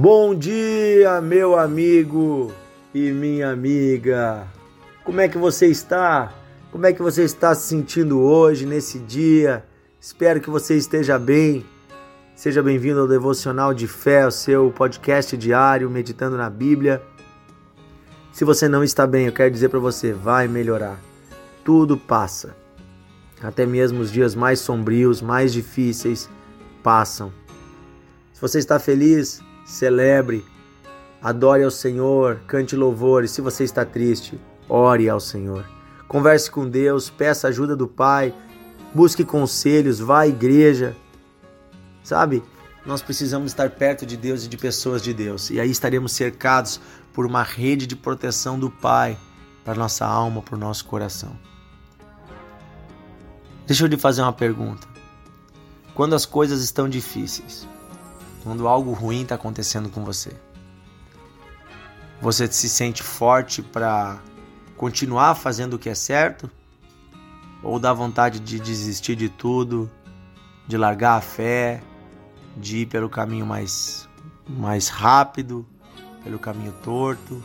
Bom dia, meu amigo e minha amiga. Como é que você está? Como é que você está se sentindo hoje, nesse dia? Espero que você esteja bem. Seja bem-vindo ao Devocional de Fé, o seu podcast diário, meditando na Bíblia. Se você não está bem, eu quero dizer para você, vai melhorar. Tudo passa. Até mesmo os dias mais sombrios, mais difíceis, passam. Se você está feliz, celebre, adore ao Senhor, cante louvores. Se você está triste, ore ao Senhor. Converse com Deus, peça ajuda do Pai, busque conselhos, vá à igreja. Sabe? Nós precisamos estar perto de Deus e de pessoas de Deus. E aí estaremos cercados por uma rede de proteção do Pai para nossa alma, para o nosso coração. Deixa eu te fazer uma pergunta. Quando as coisas estão difíceis, quando algo ruim está acontecendo com você. Você se sente forte para continuar fazendo o que é certo? Ou dá vontade de desistir de tudo, de largar a fé, de ir pelo caminho mais, mais rápido, pelo caminho torto?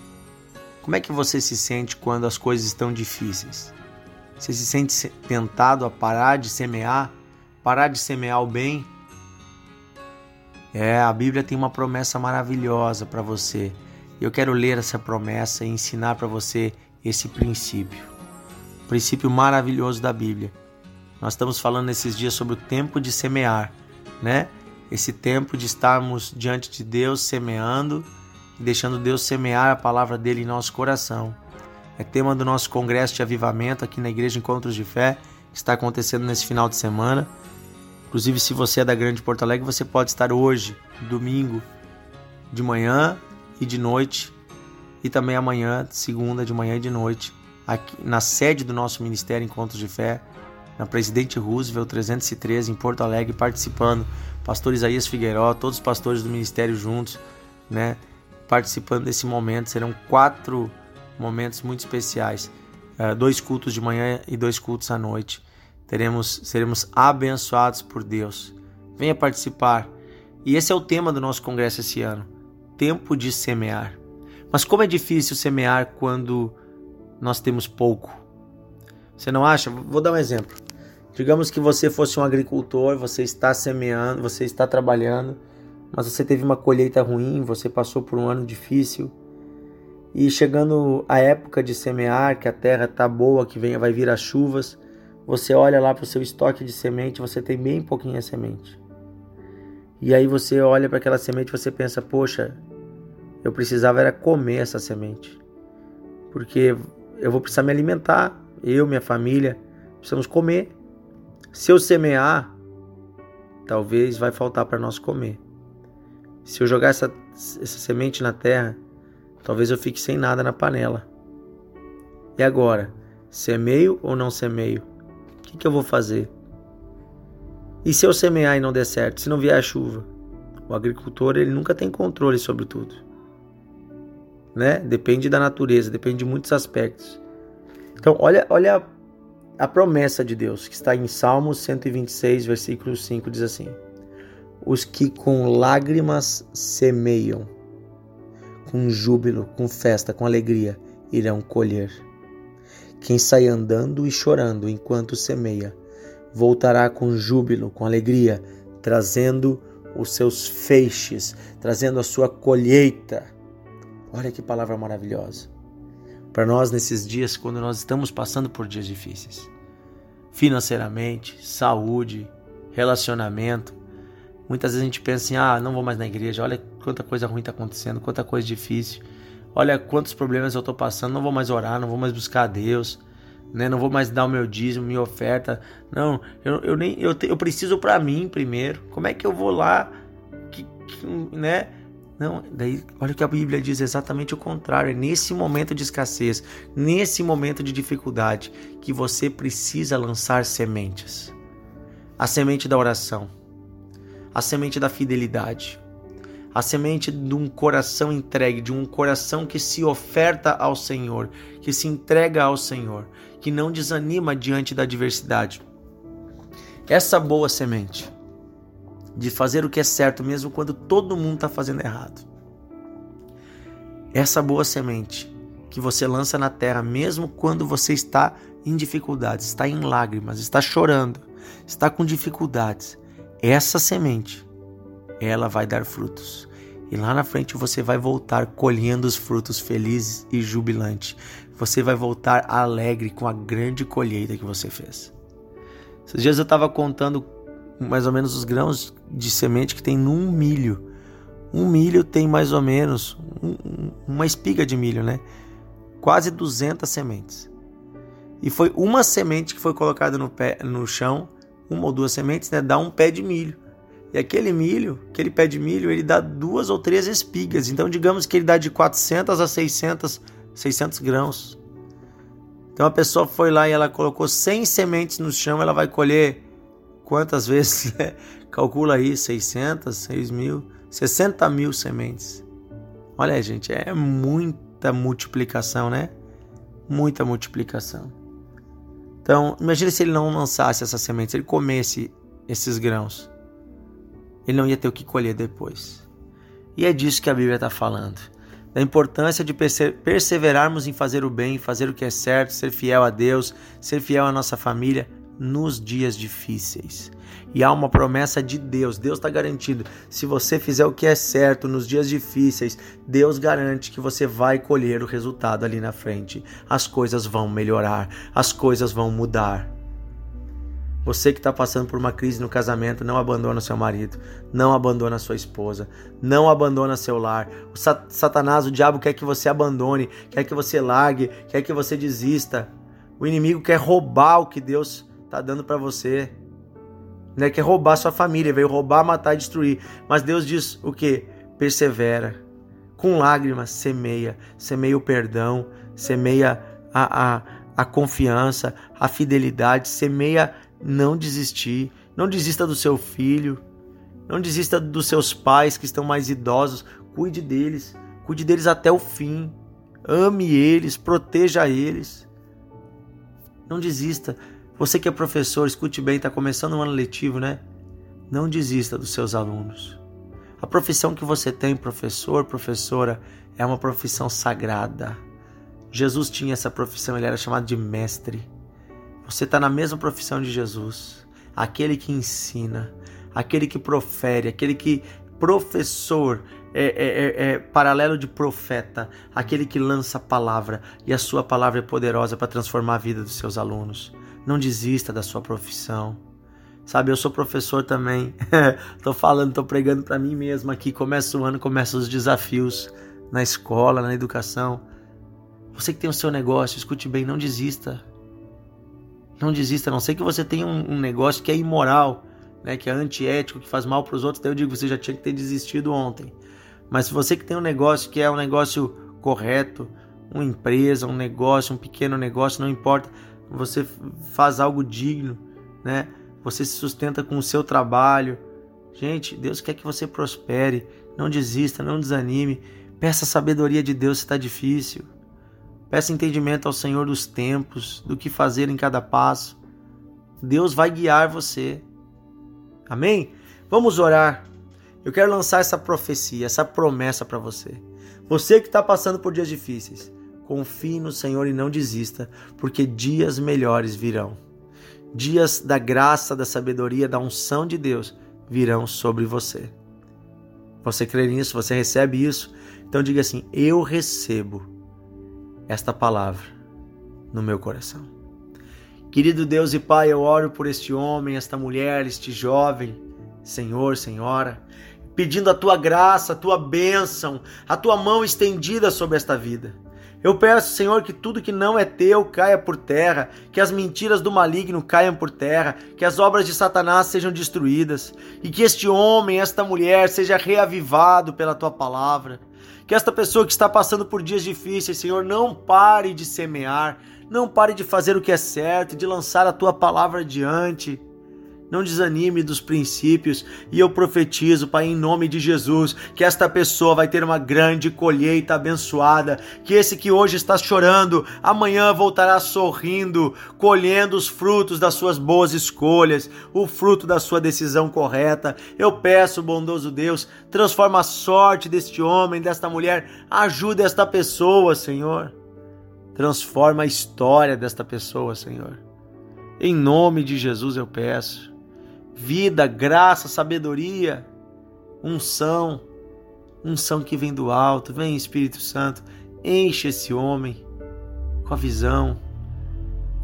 Como é que você se sente quando as coisas estão difíceis? Você se sente tentado a parar de semear, parar de semear o bem é, a Bíblia tem uma promessa maravilhosa para você. Eu quero ler essa promessa e ensinar para você esse princípio. O princípio maravilhoso da Bíblia. Nós estamos falando nesses dias sobre o tempo de semear, né? Esse tempo de estarmos diante de Deus semeando deixando Deus semear a palavra dele em nosso coração. É tema do nosso congresso de avivamento aqui na Igreja Encontros de Fé, que está acontecendo nesse final de semana. Inclusive, se você é da Grande Porto Alegre, você pode estar hoje, domingo, de manhã e de noite, e também amanhã, segunda, de manhã e de noite, aqui na sede do nosso Ministério Encontros de Fé, na Presidente Roosevelt 313, em Porto Alegre, participando. Pastor Isaías Figueiró, todos os pastores do ministério juntos, né? Participando desse momento. Serão quatro momentos muito especiais: uh, dois cultos de manhã e dois cultos à noite teremos, seremos abençoados por Deus. Venha participar. E esse é o tema do nosso congresso esse ano: tempo de semear. Mas como é difícil semear quando nós temos pouco? Você não acha? Vou dar um exemplo. Digamos que você fosse um agricultor, você está semeando, você está trabalhando, mas você teve uma colheita ruim, você passou por um ano difícil. E chegando a época de semear, que a terra está boa, que venha, vai vir as chuvas, você olha lá para o seu estoque de semente, você tem bem pouquinha semente. E aí você olha para aquela semente e você pensa, poxa, eu precisava era comer essa semente. Porque eu vou precisar me alimentar, eu, minha família, precisamos comer. Se eu semear, talvez vai faltar para nós comer. Se eu jogar essa, essa semente na terra, talvez eu fique sem nada na panela. E agora, semeio ou não semeio? Que, que eu vou fazer? E se eu semear e não der certo? Se não vier a chuva? O agricultor ele nunca tem controle sobre tudo. Né? Depende da natureza, depende de muitos aspectos. Então, olha, olha a, a promessa de Deus, que está em Salmos 126, versículo 5, diz assim: Os que com lágrimas semeiam, com júbilo, com festa, com alegria, irão colher. Quem sai andando e chorando enquanto semeia, voltará com júbilo, com alegria, trazendo os seus feixes, trazendo a sua colheita. Olha que palavra maravilhosa. Para nós nesses dias, quando nós estamos passando por dias difíceis, financeiramente, saúde, relacionamento, muitas vezes a gente pensa assim: ah, não vou mais na igreja, olha quanta coisa ruim está acontecendo, quanta coisa difícil. Olha quantos problemas eu estou passando, não vou mais orar, não vou mais buscar a Deus, né? Não vou mais dar o meu dízimo, minha oferta. Não, eu, eu nem eu, te, eu preciso para mim primeiro. Como é que eu vou lá, que, que, né? Não, daí olha o que a Bíblia diz exatamente o contrário. É nesse momento de escassez, nesse momento de dificuldade, que você precisa lançar sementes. A semente da oração, a semente da fidelidade, a semente de um coração entregue, de um coração que se oferta ao Senhor, que se entrega ao Senhor, que não desanima diante da adversidade. Essa boa semente de fazer o que é certo mesmo quando todo mundo está fazendo errado. essa boa semente que você lança na terra, mesmo quando você está em dificuldades, está em lágrimas, está chorando, está com dificuldades, essa semente, ela vai dar frutos. E lá na frente você vai voltar colhendo os frutos felizes e jubilante. Você vai voltar alegre com a grande colheita que você fez. Esses dias eu estava contando mais ou menos os grãos de semente que tem num milho. Um milho tem mais ou menos um, uma espiga de milho, né? Quase 200 sementes. E foi uma semente que foi colocada no, pé, no chão, uma ou duas sementes, né? Dá um pé de milho. E aquele milho, aquele pé de milho, ele dá duas ou três espigas. Então, digamos que ele dá de 400 a 600, 600 grãos. Então, a pessoa foi lá e ela colocou 100 sementes no chão, ela vai colher quantas vezes? Calcula aí, 600, 6 mil, 60 mil sementes. Olha, gente, é muita multiplicação, né? Muita multiplicação. Então, imagine se ele não lançasse essas sementes, ele comesse esses grãos. Ele não ia ter o que colher depois. E é disso que a Bíblia está falando. Da importância de perseverarmos em fazer o bem, fazer o que é certo, ser fiel a Deus, ser fiel à nossa família, nos dias difíceis. E há uma promessa de Deus, Deus está garantido. Se você fizer o que é certo nos dias difíceis, Deus garante que você vai colher o resultado ali na frente. As coisas vão melhorar, as coisas vão mudar. Você que está passando por uma crise no casamento, não abandona seu marido, não abandona sua esposa, não abandona seu lar. O Satanás, o diabo quer que você abandone, quer que você largue, quer que você desista. O inimigo quer roubar o que Deus tá dando para você. Né? Quer roubar sua família, veio roubar, matar e destruir. Mas Deus diz o que? Persevera. Com lágrimas, semeia. Semeia o perdão, semeia a, a, a confiança, a fidelidade, semeia não desistir. Não desista do seu filho. Não desista dos seus pais que estão mais idosos. Cuide deles. Cuide deles até o fim. Ame eles, proteja eles. Não desista. Você que é professor, escute bem, está começando um ano letivo, né? Não desista dos seus alunos. A profissão que você tem, professor, professora, é uma profissão sagrada. Jesus tinha essa profissão, ele era chamado de mestre. Você está na mesma profissão de Jesus, aquele que ensina, aquele que profere, aquele que professor é, é, é, é, paralelo de profeta, aquele que lança a palavra e a sua palavra é poderosa para transformar a vida dos seus alunos. Não desista da sua profissão. Sabe, eu sou professor também. tô falando, tô pregando para mim mesmo aqui. Começa o ano, começa os desafios na escola, na educação. Você que tem o seu negócio, escute bem, não desista. Não desista, a não sei que você tenha um, um negócio que é imoral, né, que é antiético, que faz mal para os outros. Daí eu digo, você já tinha que ter desistido ontem. Mas se você que tem um negócio que é um negócio correto, uma empresa, um negócio, um pequeno negócio, não importa você faz algo digno, né? Você se sustenta com o seu trabalho. Gente, Deus quer que você prospere, não desista, não desanime. Peça sabedoria de Deus se está difícil. Peça entendimento ao Senhor dos tempos, do que fazer em cada passo. Deus vai guiar você. Amém? Vamos orar. Eu quero lançar essa profecia, essa promessa para você. Você que está passando por dias difíceis, Confie no Senhor e não desista, porque dias melhores virão. Dias da graça, da sabedoria, da unção de Deus virão sobre você. Você crê nisso? Você recebe isso? Então diga assim: Eu recebo esta palavra no meu coração. Querido Deus e Pai, eu oro por este homem, esta mulher, este jovem, Senhor, Senhora, pedindo a tua graça, a tua bênção, a tua mão estendida sobre esta vida. Eu peço, Senhor, que tudo que não é teu caia por terra, que as mentiras do maligno caiam por terra, que as obras de Satanás sejam destruídas, e que este homem, esta mulher, seja reavivado pela tua palavra. Que esta pessoa que está passando por dias difíceis, Senhor, não pare de semear, não pare de fazer o que é certo, de lançar a tua palavra adiante. Não desanime dos princípios e eu profetizo, Pai, em nome de Jesus, que esta pessoa vai ter uma grande colheita abençoada, que esse que hoje está chorando, amanhã voltará sorrindo, colhendo os frutos das suas boas escolhas, o fruto da sua decisão correta. Eu peço, bondoso Deus, transforma a sorte deste homem, desta mulher, ajude esta pessoa, Senhor. Transforma a história desta pessoa, Senhor. Em nome de Jesus eu peço vida, graça, sabedoria, unção, unção que vem do alto. Vem, Espírito Santo, enche esse homem com a visão,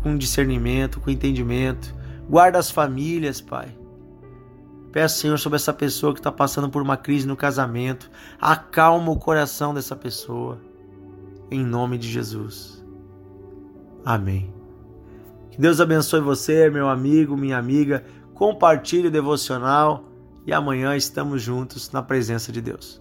com discernimento, com entendimento. Guarda as famílias, Pai. Peço, Senhor, sobre essa pessoa que está passando por uma crise no casamento. Acalma o coração dessa pessoa. Em nome de Jesus. Amém. Que Deus abençoe você, meu amigo, minha amiga compartilhe o devocional e amanhã estamos juntos na presença de Deus.